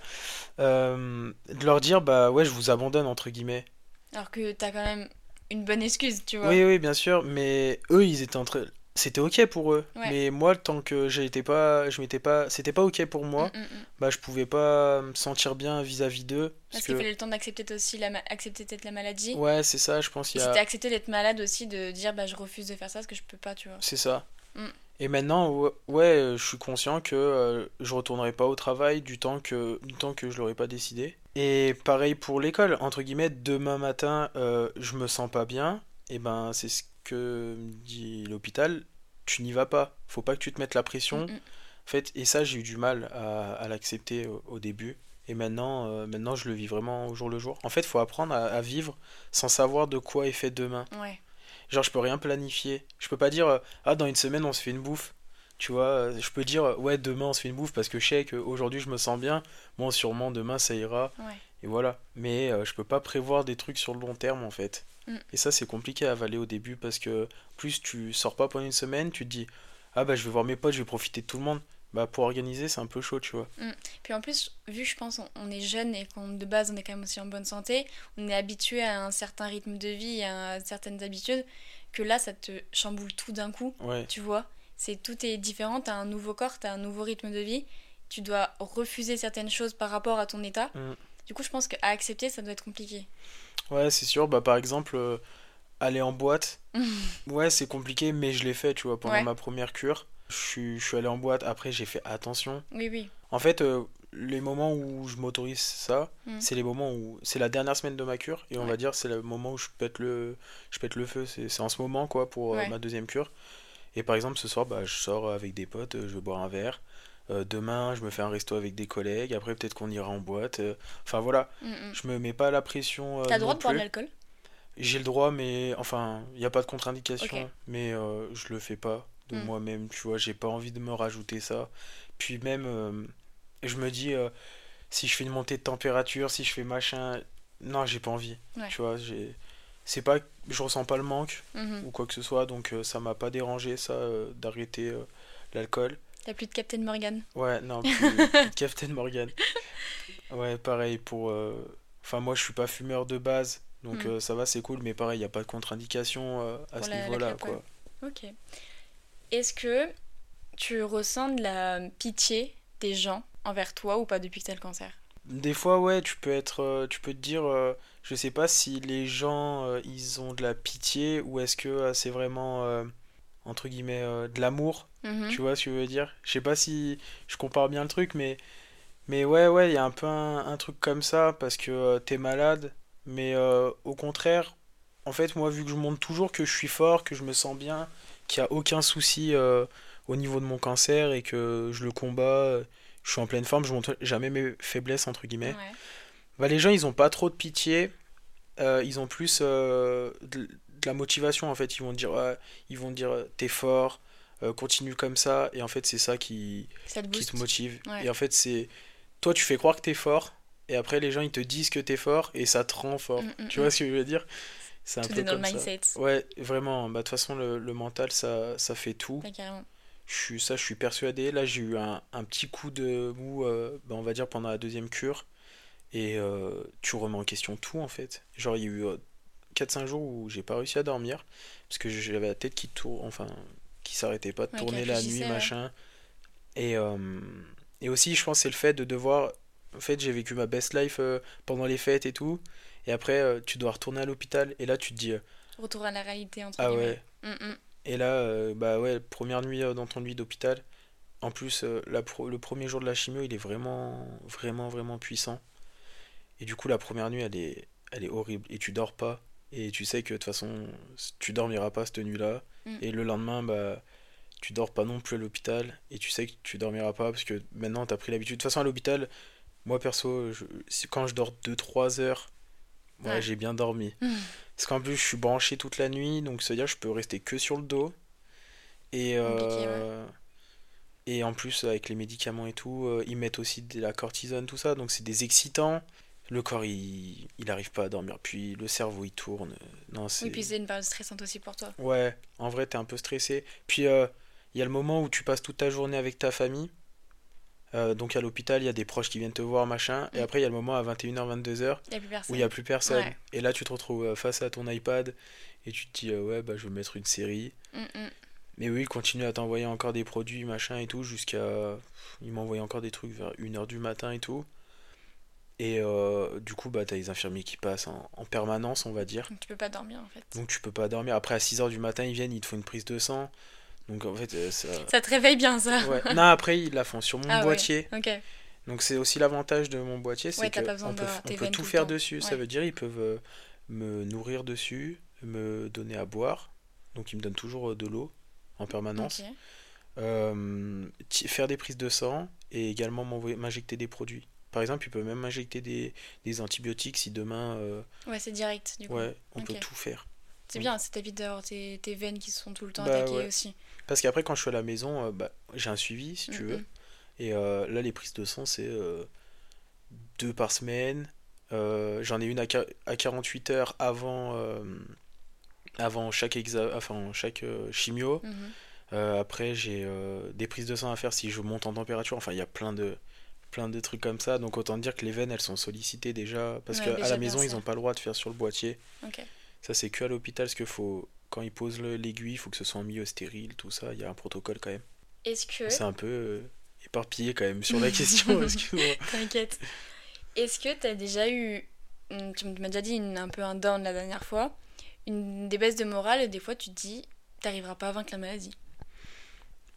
de leur dire, bah ouais, je vous abandonne entre guillemets. Alors que t'as quand même une bonne excuse, tu vois. Oui, oui, bien sûr, mais eux, ils étaient en train. C'était ok pour eux, Ouais. mais moi, tant que j'étais pas, je m'étais pas, c'était pas ok pour moi, Mm, mm, mm. bah je pouvais pas me sentir bien vis-à-vis d'eux, Parce parce qu'il que fallait le temps d'accepter aussi la ma- accepter peut-être la maladie. ouais, c'est ça, je pense a. c'était accepter d'être malade aussi, de dire bah je refuse de faire ça parce que je peux pas, tu vois. C'est ça. Mm. Et maintenant, ouais, je suis conscient que euh, je retournerai pas au travail du temps que, du temps que je l'aurais pas décidé. Et pareil pour l'école, entre guillemets, demain matin, euh, je me sens pas bien, et ben c'est ce que me dit l'hôpital, tu n'y vas pas. Faut pas que tu te mettes la pression. Mm, mm. En fait, et ça, j'ai eu du mal à, à l'accepter au, au début. Et maintenant, euh, maintenant, je le vis vraiment au jour le jour. En fait, faut apprendre à, à vivre sans savoir de quoi est fait demain. Ouais. Genre, je peux rien planifier. Je peux pas dire, euh, ah, dans une semaine, on se fait une bouffe. Tu vois, euh, je peux dire, ouais, demain, on se fait une bouffe parce que je sais qu'aujourd'hui, je me sens bien. Bon, sûrement, demain, ça ira. Ouais. Et voilà. Mais euh, je peux pas prévoir des trucs sur le long terme, en fait. Mm. Et ça, c'est compliqué à avaler au début parce que plus tu sors pas pendant une semaine, tu te dis, ah, bah, je vais voir mes potes, je vais profiter de tout le monde. Bah, pour organiser, c'est un peu chaud, tu vois. Puis en plus, vu je pense on, on est jeune et qu'on de base on est quand même aussi en bonne santé, on est habitué à un certain rythme de vie, à certaines habitudes, que là ça te chamboule tout d'un coup, Ouais. tu vois. C'est tout est différent, t'as un nouveau corps, t'as un nouveau rythme de vie, tu dois refuser certaines choses par rapport à ton état. Mm. Du coup, je pense qu'à accepter, ça doit être compliqué. Ouais, c'est sûr. Bah, par exemple, euh, aller en boîte, <laughs> ouais, c'est compliqué, mais je l'ai fait, tu vois, pendant Ouais. ma première cure. Je suis, je suis allé en boîte, après, j'ai fait attention. oui, oui. En fait, euh, les moments où je m'autorise ça, Mm. c'est les moments où. C'est la dernière semaine de ma cure, et on Ouais. va dire, c'est le moment où je pète le, je pète le feu. C'est en ce moment, quoi, pour euh, ma deuxième cure. Et par exemple, ce soir, bah, je sors avec des potes, je vais boire un verre. Euh, demain, je me fais un resto avec des collègues. Après, peut-être qu'on ira en boîte. euh. Enfin voilà, Mm, mm. je me mets pas la pression. euh, T'as le droit de boire de l'alcool? J'ai le droit, mais enfin, il n'y a pas de contre-indication. Mais je le fais pas de Mm. moi-même. Tu vois, j'ai pas envie de me rajouter ça. Puis même, je me dis, si je fais une montée de température, si je fais machin, non, j'ai pas envie. Ouais. Tu vois, j'ai. C'est pas, je ressens pas le manque Mhm. ou quoi que ce soit, donc euh, ça m'a pas dérangé ça euh, d'arrêter euh, l'alcool. T'as plus de Captain Morgan Ouais, non, <laughs> plus, de Captain Morgan. Ouais, pareil pour. euh, Enfin, moi je suis pas fumeur de base, donc Mm. euh, ça va, c'est cool, mais pareil, il y a pas de contre-indication euh, à ce niveau-là, quoi. Ok. Est-ce que tu ressens de la pitié des gens envers toi ou pas depuis que t'as le cancer? Des fois, ouais, tu peux être, tu peux te dire, euh, je sais pas si les gens euh, ils ont de la pitié ou est-ce que euh, c'est vraiment entre guillemets euh, de l'amour. Mhm. Tu vois ce que je veux dire? Je sais pas si je compare bien le truc, mais, mais ouais, ouais, il y a un peu un, un truc comme ça parce que euh, t'es malade, mais euh, au contraire, en fait, moi, vu que je montre toujours que je suis fort, que je me sens bien, qu'il n'y a aucun souci au niveau de mon cancer et que je le combats, je suis en pleine forme, je montre jamais mes faiblesses, entre guillemets. Ouais. Bah, les gens, ils ont pas trop de pitié, ils ont plus de, de la motivation en fait. Ils vont dire, ouais, ils vont dire, euh, t'es fort, euh, continue comme ça, et en fait, c'est ça qui, Ça te qui te motive. Ouais. Et en fait, c'est toi, tu fais croire que t'es fort, et après, les gens, ils te disent que t'es fort, et ça te rend fort. Mm, mm, Tu mm. vois ce que je veux dire? C'est un Tout peu dans le comme ça. mindset. Ouais, vraiment. Bah, de toute façon, le, le mental, ça, ça fait tout. Ouais, carrément. Je suis, ça, je suis persuadé. Là, j'ai eu un, un petit coup de mou, euh, bah, on va dire, pendant la deuxième cure. Et euh, tu remets en question tout, en fait. Genre, il y a eu euh, 4-5 jours où j'ai pas réussi à dormir. Parce que j'avais la tête qui tourne, enfin, qui s'arrêtait pas de Ouais, tourner la nuit, machin. Et, euh, et aussi, je pense, c'est le fait de devoir. En fait, j'ai vécu ma best life euh, pendant les fêtes et tout. Et après, euh, tu dois retourner à l'hôpital. Et là, tu te dis, Retour à la réalité, entre ah guillemets. ouais. Mm, mm. Et là, bah ouais, première nuit dans ton lit d'hôpital. En plus, la pro- le premier jour de la chimio, il est vraiment, vraiment, vraiment puissant. Et du coup, la première nuit, elle est, elle est horrible. Et tu dors pas. Et tu sais que de toute façon, tu dormiras pas cette nuit-là. Mm. Et le lendemain, bah, tu dors pas non plus à l'hôpital. Et tu sais que tu dormiras pas parce que maintenant, t'as pris l'habitude. De toute façon, à l'hôpital, moi perso, je- quand je dors 2-3 heures, ouais, Ouais. j'ai bien dormi. Mm. Parce qu'en plus, je suis branché toute la nuit, donc c'est-à-dire que je peux rester que sur le dos. Et, euh, et en plus, avec les médicaments et tout, euh, ils mettent aussi de la cortisone, tout ça, donc c'est des excitants. Le corps, il, il arrive pas à dormir. Puis le cerveau, il tourne. Non, c'est... Oui, puis c'est une période stressante aussi pour toi. Ouais, en vrai, t'es un peu stressé. Puis euh, il y a le moment où tu passes toute ta journée avec ta famille. Euh, donc à l'hôpital, il y a des proches qui viennent te voir, machin. Et Mm. après, il y a le moment à 21h, 22h Il n'y a plus personne. où il n'y a plus personne. Ouais. Et là, tu te retrouves euh, face à ton iPad et tu te dis, euh, ouais, bah, je vais mettre une série. Mais oui, il continue à t'envoyer encore des produits, machin et tout, jusqu'à. Il m'envoyait encore des trucs vers 1h du matin et tout. Et euh, du coup, bah, t'as les infirmiers qui passent en, en permanence, on va dire. Donc tu peux pas dormir en fait. Donc tu peux pas dormir. Après, à 6h du matin, ils viennent, ils te font une prise de sang. Donc en fait, euh, ça. <laughs> Ça te réveille bien ça. Ouais. <laughs> Non, après, ils la font sur mon Ah ouais. boîtier. Donc c'est aussi l'avantage de mon boîtier, c'est Ouais, t'as que pas besoin on peut, on peut tout faire dessus. Ça veut dire ils peuvent euh, me nourrir dessus, me donner à boire. Donc ils me donnent toujours de l'eau en permanence. Euh, faire des prises de sang et également m'injecter des produits. Par exemple, ils peuvent même m'injecter des, des antibiotiques si demain, euh, Ouais, c'est direct du coup. ouais, on peut tout faire. C'est bien, ça t'évite d'avoir tes, tes veines qui sont tout le temps Bah, attaquées ouais. aussi. Parce qu'après, quand je suis à la maison, euh, bah, j'ai un suivi, si tu Mm, veux. Et euh, là, les prises de sang, c'est euh, deux par semaine. J'en ai une à, qua- à 48 heures avant, avant chaque, exa enfin, chaque chimio. Mhm. Euh, après, j'ai des prises de sang à faire si je monte en température. Enfin, il y a plein de, plein de trucs comme ça. Donc, autant dire que les veines, elles sont sollicitées déjà. Parce Ouais, qu'à la maison, ils n'ont pas le droit de faire sur le boîtier. Ça, c'est que à l'hôpital. Parce que faut, quand ils posent le- l'aiguille, il faut que ce soit en milieu stérile, tout ça. Il y a un protocole quand même. Est-ce que. C'est un peu euh, éparpillé quand même sur la <laughs> question. excuse-moi. T'inquiète. Est-ce que t'as déjà eu. Tu m'as déjà dit une- un peu un down la dernière fois. Une des baisses de morale et des fois tu te dis t'arriveras pas à vaincre la maladie?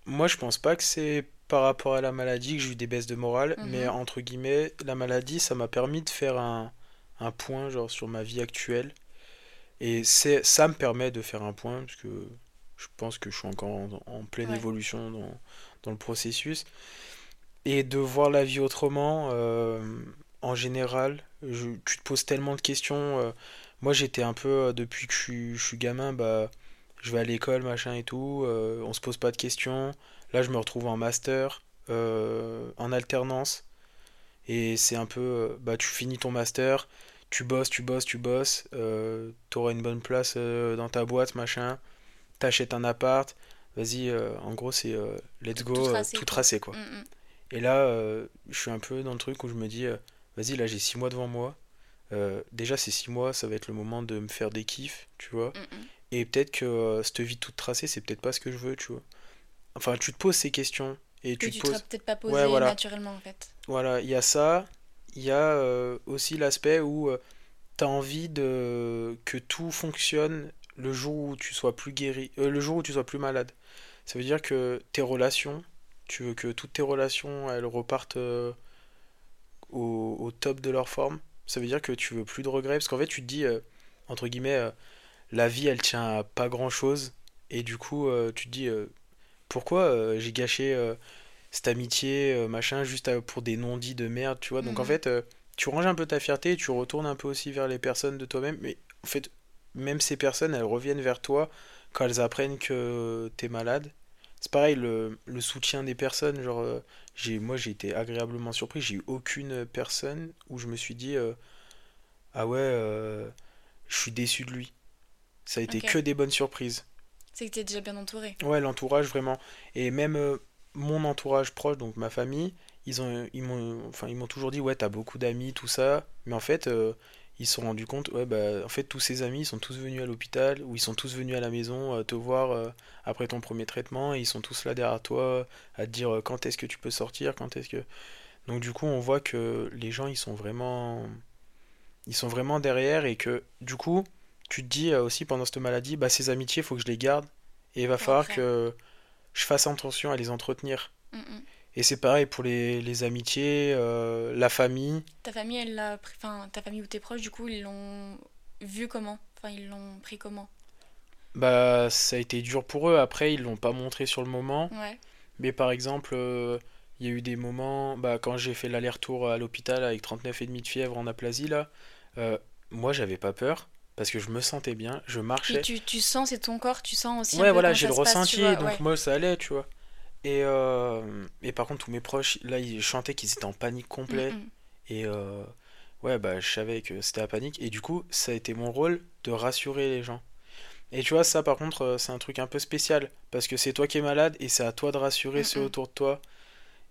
Moi, je pense pas que c'est par rapport à la maladie que j'ai eu des baisses de morale, Mhm. mais entre guillemets, la maladie, ça m'a permis de faire un, un point genre sur ma vie actuelle. Et c'est ça me permet de faire un point parce que je pense que je suis encore en, en pleine Ouais. évolution dans, dans le processus. Et de voir la vie autrement, euh, en général, je- tu te poses tellement de questions. euh, moi, j'étais un peu, euh, depuis que je suis, je suis gamin, bah, je vais à l'école, machin et tout, euh, on se pose pas de questions. Là, je me retrouve en master, euh, en alternance. Et c'est un peu, euh, bah, tu finis ton master, tu bosses, tu bosses, tu bosses, euh, t'auras une bonne place euh, dans ta boîte, machin, t'achètes un appart, vas-y, euh, en gros, c'est let's Tout go, tracé, tout tracé, quoi. Mm, mm. Et là, je suis un peu dans le truc où je me dis, vas-y, là, j'ai six mois devant moi. Déjà, ces six mois, ça va être le moment de me faire des kiffs, tu vois. Mm. Et peut-être que cette vie toute tracée, c'est peut-être pas ce que je veux, tu vois. Enfin, tu te poses ces questions et Que tu tu poses. peut-être pas posé Ouais, voilà. naturellement en fait. Voilà, il y a ça. Il y a euh, aussi l'aspect où tu as envie de que tout fonctionne le jour où tu sois plus guéri, euh, le jour où tu sois plus malade. Ça veut dire que tes relations, tu veux que toutes tes relations, elles repartent euh, au, au top de leur forme. Ça veut dire que tu veux plus de regrets parce qu'en fait, tu te dis euh, entre guillemets euh, la vie, elle tient à pas grand-chose et du coup, euh, tu te dis euh, pourquoi euh, j'ai gâché euh, cette amitié, euh, machin, juste à- pour des non-dits de merde, tu vois. Donc en Mhm. fait, tu ranges un peu ta fierté et tu retournes un peu aussi vers les personnes de toi-même. Mais en fait, même ces personnes, elles reviennent vers toi quand elles apprennent que t'es malade. C'est pareil, le, le soutien des personnes, genre, j'ai, moi j'ai été agréablement surpris, j'ai eu aucune personne où je me suis dit, euh, ah ouais, euh, je suis déçu de lui. Ça a été que des bonnes surprises. C'est que t'es déjà bien entouré. Ouais, l'entourage vraiment. Et même euh, mon entourage proche, donc ma famille, ils ont, ils m'ont, enfin, ils m'ont toujours dit, ouais, t'as beaucoup d'amis, tout ça. Mais en fait, euh, ils se sont rendus compte, ouais, bah, en fait, tous ces amis, ils sont tous venus à l'hôpital, ou ils sont tous venus à la maison euh, te voir euh, après ton premier traitement, et ils sont tous là derrière toi, à te dire quand est-ce que tu peux sortir, quand est-ce que... Donc du coup, on voit que les gens, ils sont vraiment... Ils sont vraiment derrière, et que du coup, tu te dis euh, aussi pendant cette maladie, bah, ces amitiés, il faut que je les garde, et il va falloir que je fasse attention à les entretenir. Mm, mm. Et c'est pareil pour les, les amitiés, euh, la famille. Ta famille, elle l'a pris- enfin ta famille ou tes proches, du coup, ils l'ont vu comment? Enfin, ils l'ont pris comment? Bah, ça a été dur pour eux. Après, ils l'ont pas montré sur le moment. Ouais. Mais par exemple, euh, il y a eu des moments, bah, quand j'ai fait l'aller-retour à l'hôpital avec 39,5 de fièvre en aplasie, là, euh, moi, j'avais pas peur parce que je me sentais bien, je marchais. tu, tu sens, c'est ton corps, tu sens aussi un Ouais, peu voilà, j'ai le ressenti, vois, donc ouais. moi, ça allait, tu vois. Et, euh, et par contre, tous mes proches, là, ils chantaient qu'ils étaient en panique Mm, complète. mm. Et euh, ouais, bah, je savais que c'était la panique. Et du coup, ça a été mon rôle de rassurer les gens. Et tu vois, ça, par contre, euh, c'est un truc un peu spécial. Parce que c'est toi qui es malade et c'est à toi de rassurer Mm, ceux mm. autour de toi.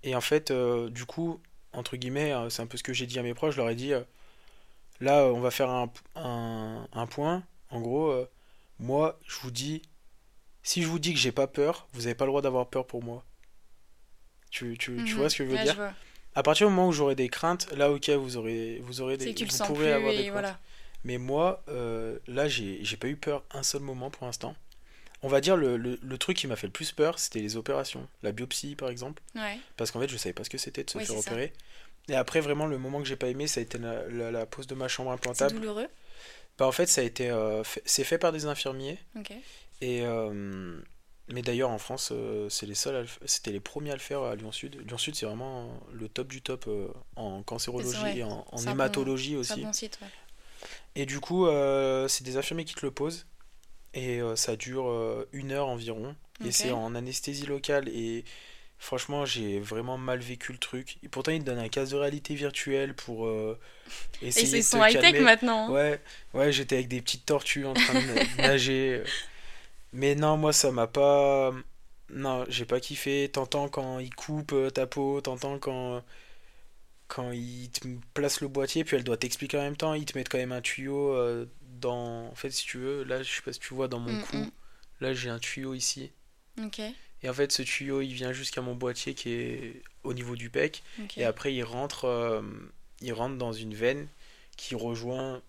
Et en fait, euh, du coup, entre guillemets, c'est un peu ce que j'ai dit à mes proches. Je leur ai dit, là, on va faire un, un, un point. En gros, euh, moi, je vous dis, si je vous dis que j'ai pas peur, vous n'avez pas le droit d'avoir peur pour moi. Tu, tu, tu Mhm. vois ce que je veux Ouais, dire? À partir du moment où j'aurai des craintes, là, ok, vous aurez, vous aurez des, tu vous pourrez avoir des craintes. voilà. Mais moi, euh, là, j'ai, j'ai pas eu peur un seul moment pour l'instant. On va dire le, le, le truc qui m'a fait le plus peur, c'était les opérations, la biopsie par exemple, Ouais. parce qu'en fait, je savais pas ce que c'était de se Oui, faire ça. Et après, vraiment, le moment que j'ai pas aimé, ça a été la, la, la pose de ma chambre C'est implantable. douloureux? Bah, en fait, ça a été, euh, c'est fait par des infirmiers. Ok. Et euh, mais d'ailleurs en France, euh, c'est les seuls, c'était les premiers à le faire à Lyon Sud. Lyon Sud, c'est vraiment le top du top en cancérologie C'est et en, en C'est un bon- hématologie C'est aussi. bon site, ouais. Et du coup, c'est des infirmiers qui te le posent et ça dure une heure environ. Et c'est en anesthésie locale et franchement, j'ai vraiment mal vécu le truc. Et pourtant, ils te donnent un casque de réalité virtuelle pour euh, Et essayer ils de sont te high-tech maintenant. hein. Ouais, ouais, j'étais avec des petites tortues en train de <laughs> nager. Mais non, moi ça m'a pas. Non, j'ai pas kiffé. T'entends quand il coupe euh, ta peau, t'entends quand quand il te place le boîtier, puis elle doit t'expliquer en même temps. Ils te mettent quand même un tuyau euh, dans. En fait, si tu veux, là, je sais pas si tu vois dans mon Mm, cou. mm. Là, j'ai un tuyau ici. Ok. Et en fait, ce tuyau, il vient jusqu'à mon boîtier qui est au niveau du pec. Et après, il rentre, euh, il rentre dans une veine qui rejoint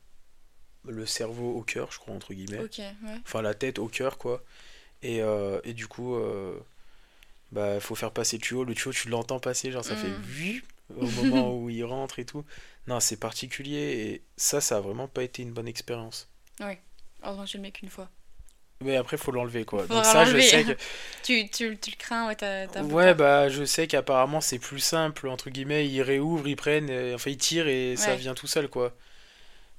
le cerveau au cœur, je crois, entre guillemets. Ouais. Enfin, la tête au cœur, quoi. Et, euh, et du coup, euh, bah, faut faire passer le tuyau. Le tuyau, tu l'entends passer, genre, ça fait Mm. vu au moment où il rentre et tout. Non, c'est particulier. Et ça, ça a vraiment pas été une bonne expérience. Heureusement que tu le mets qu'une fois. Mais après, faut l'enlever quoi. Donc ça, je sais que. <laughs> Tu, tu, tu le crains, ouais, Ouais, bah, je sais qu'apparemment, c'est plus simple, entre guillemets. Ils réouvrent, ils prennent, et- enfin, ils tirent et ça Ouais. vient tout seul quoi.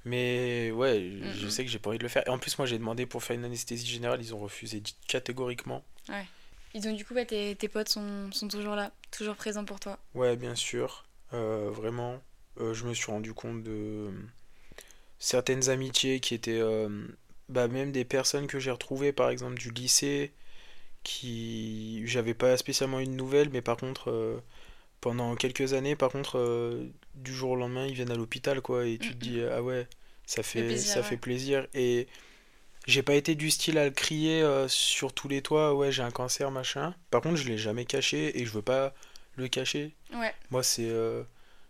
Mais ouais, je sais que j'ai pas envie de le faire. Et en plus, moi, j'ai demandé pour faire une anesthésie générale, ils ont refusé catégoriquement. Et donc, du coup, ouais, tes, tes potes sont, sont toujours là, toujours présents pour toi. Ouais, bien sûr. Euh, vraiment, euh, je me suis rendu compte de euh, certaines amitiés qui étaient euh, bah, même des personnes que j'ai retrouvées, par exemple du lycée, qui j'avais pas spécialement une nouvelle, mais par contre, euh, pendant quelques années, par contre, euh, du jour au lendemain, ils viennent à l'hôpital, quoi, et tu te dis, ah ouais, ça fait, plaisir, ça ouais. fait plaisir. Et j'ai pas été du style à le crier euh, sur tous les toits, ouais, j'ai un cancer, machin. Par contre, je l'ai jamais caché et je veux pas le cacher. Ouais. Moi, c'est.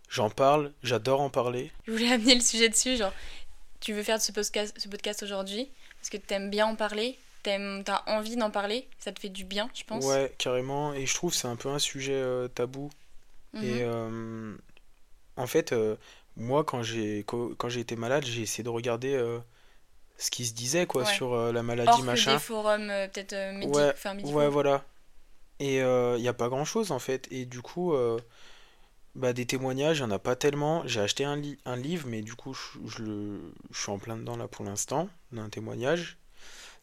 J'en parle, j'adore en parler. Je voulais amener le sujet dessus, genre, tu veux faire ce podcast, ce podcast aujourd'hui parce que t'aimes bien en parler, t'aimes, t'as envie d'en parler, ça te fait du bien, je pense. Ouais, carrément. Et je trouve que c'est un peu un sujet euh, tabou. Mhm. Et euh, en fait, euh, moi, quand j'ai co- quand j'ai été malade, j'ai essayé de regarder ce qui se disait quoi Ouais. sur la maladie, que machin. des forums peut-être euh, médic- Ouais, enfin, médicaux. Ouais, voilà. Et il n'y a pas grand-chose en fait. Et du coup, bah, des témoignages, il n'y en a pas tellement. J'ai acheté un, li- un livre, mais du coup, je, je le, je suis en plein dedans là pour l'instant, d'un témoignage.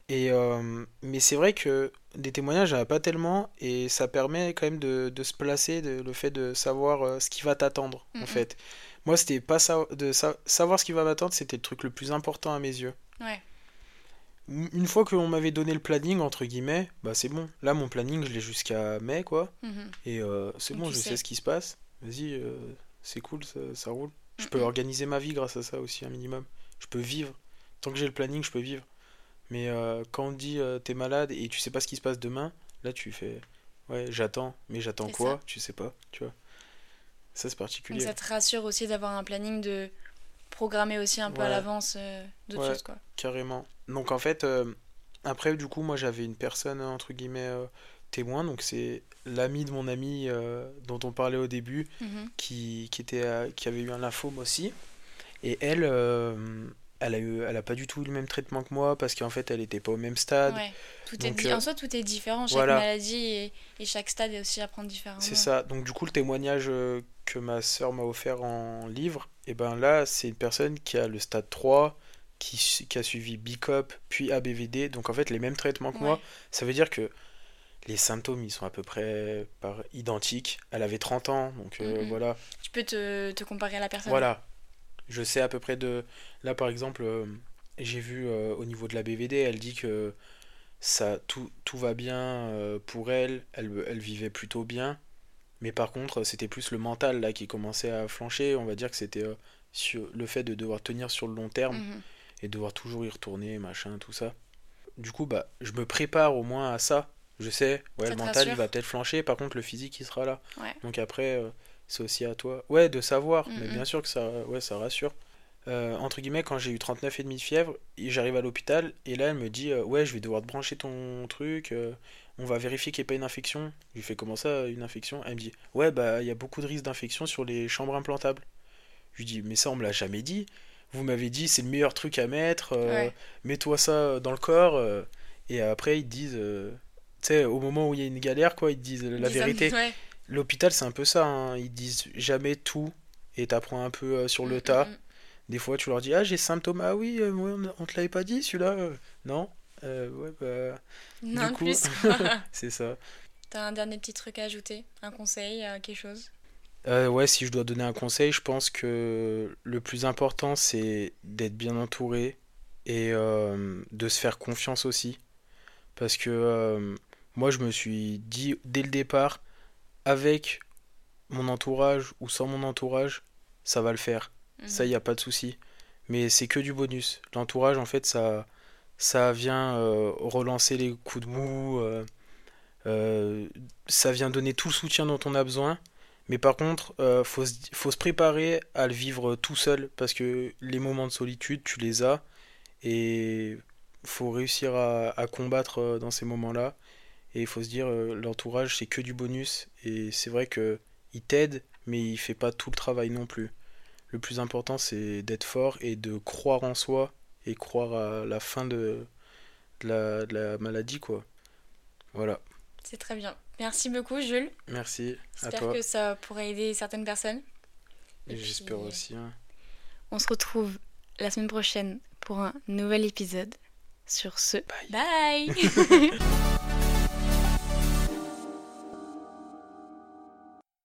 Et, euh, mais c'est vrai que des témoignages, il n'y en a pas tellement. Et ça permet quand même de, de se placer, de, le fait de savoir euh, ce qui va t'attendre en fait. Moi, c'était pas ça, de sa- savoir ce qui va m'attendre, c'était le truc le plus important à mes yeux. Ouais. Une fois qu'on m'avait donné le planning, entre guillemets, bah c'est bon. Là, mon planning, je l'ai jusqu'à mai, quoi. Mhm. Et euh, c'est bon, je sais. sais ce qui se passe. Vas-y, euh, c'est cool, ça, ça roule. Je peux organiser ma vie grâce à ça aussi, un minimum. Je peux vivre. Tant que j'ai le planning, je peux vivre. Mais euh, quand on dit euh, t'es malade et tu sais pas ce qui se passe demain, là tu fais ouais, j'attends. Mais j'attends quoi? ça. Tu sais pas, tu vois. Ça, c'est Donc particulier. ça te rassure aussi d'avoir un planning de programmer aussi un peu à l'avance euh, d'autres Ouais. choses quoi. Carrément. Donc en fait, après du coup, moi j'avais une personne entre guillemets témoin, donc c'est l'ami de mon ami euh, dont on parlait au début, Mhm. qui, qui était à- qui avait eu un lymphome aussi. Et elle, euh, elle a eu, elle a pas du tout eu le même traitement que moi parce qu'en fait elle était pas au même stade. Ouais. Tout est Donc, euh, En soi, tout est différent. Chaque voilà. maladie et, et chaque stade est aussi à prendre différemment. C'est ça. Donc du coup le témoignage euh, que ma sœur m'a offert en livre, et ben là c'est une personne qui a le stade 3, qui, qui a suivi BICOP puis ABVD, donc en fait les mêmes traitements que moi. Ça veut dire que les symptômes ils sont à peu près par identiques. Elle avait 30 ans, donc euh, voilà. Tu peux te, te comparer à la personne. Voilà. Je sais à peu près de. Là, par exemple, euh, j'ai vu euh, au niveau de la BVD, elle dit que ça, tout, tout va bien pour elle. elle. Elle vivait plutôt bien. Mais par contre, c'était plus le mental là qui commençait à flancher. On va dire que c'était sur le fait de devoir tenir sur le long terme Mhm. et devoir toujours y retourner, machin, tout ça. Du coup, bah, je me prépare au moins à ça. Je sais, ouais, Ça le mental il va peut-être flancher, par contre, le physique il sera là. Ouais. Donc après, euh, c'est aussi à toi. Ouais, de savoir, mais Mhm. bien sûr que ça, ouais, ça rassure. Euh, entre guillemets, quand j'ai eu 39,5 de fièvre, j'arrive à l'hôpital, et là elle me dit euh, Ouais, je vais devoir te brancher ton truc, on va vérifier qu'il n'y ait pas une infection. Je lui fais Comment ça, une infection? Elle me dit Ouais, bah il y a beaucoup de risques d'infection sur les chambres implantables. Je lui dis Mais ça, on me l'a jamais dit. Vous m'avez dit c'est le meilleur truc à mettre, Ouais. mets-toi ça dans le corps. et après, ils te disent sais, au moment où il y a une galère, quoi, ils te disent la ça- vérité. Ouais. L'hôpital, c'est un peu ça. hein. Ils disent jamais tout et t'apprends un peu euh, sur le Mm, tas. mm, mm. Des fois, tu leur dis Ah, j'ai ce symptôme. Ah oui, euh, on te l'avait pas dit celui-là euh, Non Euh, Ouais, bah. Non, Du coup- plus. <laughs> <laughs> C'est ça. T'as un dernier petit truc à ajouter Un conseil Quelque chose? Ouais, si je dois donner un conseil, je pense que le plus important, c'est d'être bien entouré et de se faire confiance aussi. Parce que moi, je me suis dit dès le départ, avec mon entourage ou sans mon entourage, ça va le faire. Ça, il Mhm. n'y a pas de souci. Mais c'est que du bonus. L'entourage, en fait, ça, ça vient euh, relancer les coups de mou. euh, euh, ça vient donner tout le soutien dont on a besoin. Mais par contre, faut se, faut se préparer à le vivre tout seul. Parce que les moments de solitude, tu les as. Et faut réussir à, à combattre dans ces moments-là. Et il faut se dire, euh, l'entourage, c'est que du bonus. Et c'est vrai que il t'aide, mais il fait pas tout le travail non plus. Le plus important, c'est d'être fort et de croire en soi et croire à la fin de, de la, de la maladie, quoi. Voilà. C'est très bien. Merci beaucoup, Jules. Merci J'espère que ça pourrait aider certaines personnes. Et Et J'espère puis- aussi. hein. On se retrouve la semaine prochaine pour un nouvel épisode. Sur ce, Bye. bye <laughs>